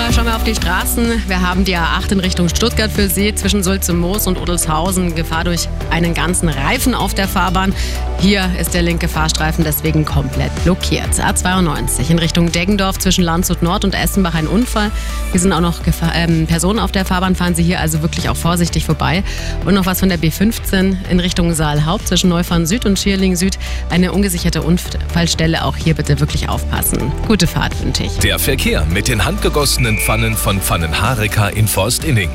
Laura, schauen wir auf die Straßen. Wir haben die A8 in Richtung Stuttgart für Sie zwischen Sulze-Moos und Odelshausen. Gefahr durch einen ganzen Reifen auf der Fahrbahn. Hier ist der linke Fahrstreifen deswegen komplett blockiert. A92 in Richtung Deggendorf zwischen Landshut Nord und Essenbach ein Unfall. Hier sind auch noch Gefahr, ähm, Personen auf der Fahrbahn. Fahren Sie hier also wirklich auch vorsichtig vorbei. Und noch was von der B15 in Richtung Saalhaupt zwischen Neufahren Süd und Schierling Süd. Eine ungesicherte Unfallstelle. Auch hier bitte wirklich aufpassen. Gute Fahrt wünsche ich. Der Verkehr mit den handgegossenen Pfannen von Pfannenhareka in Forst Inning.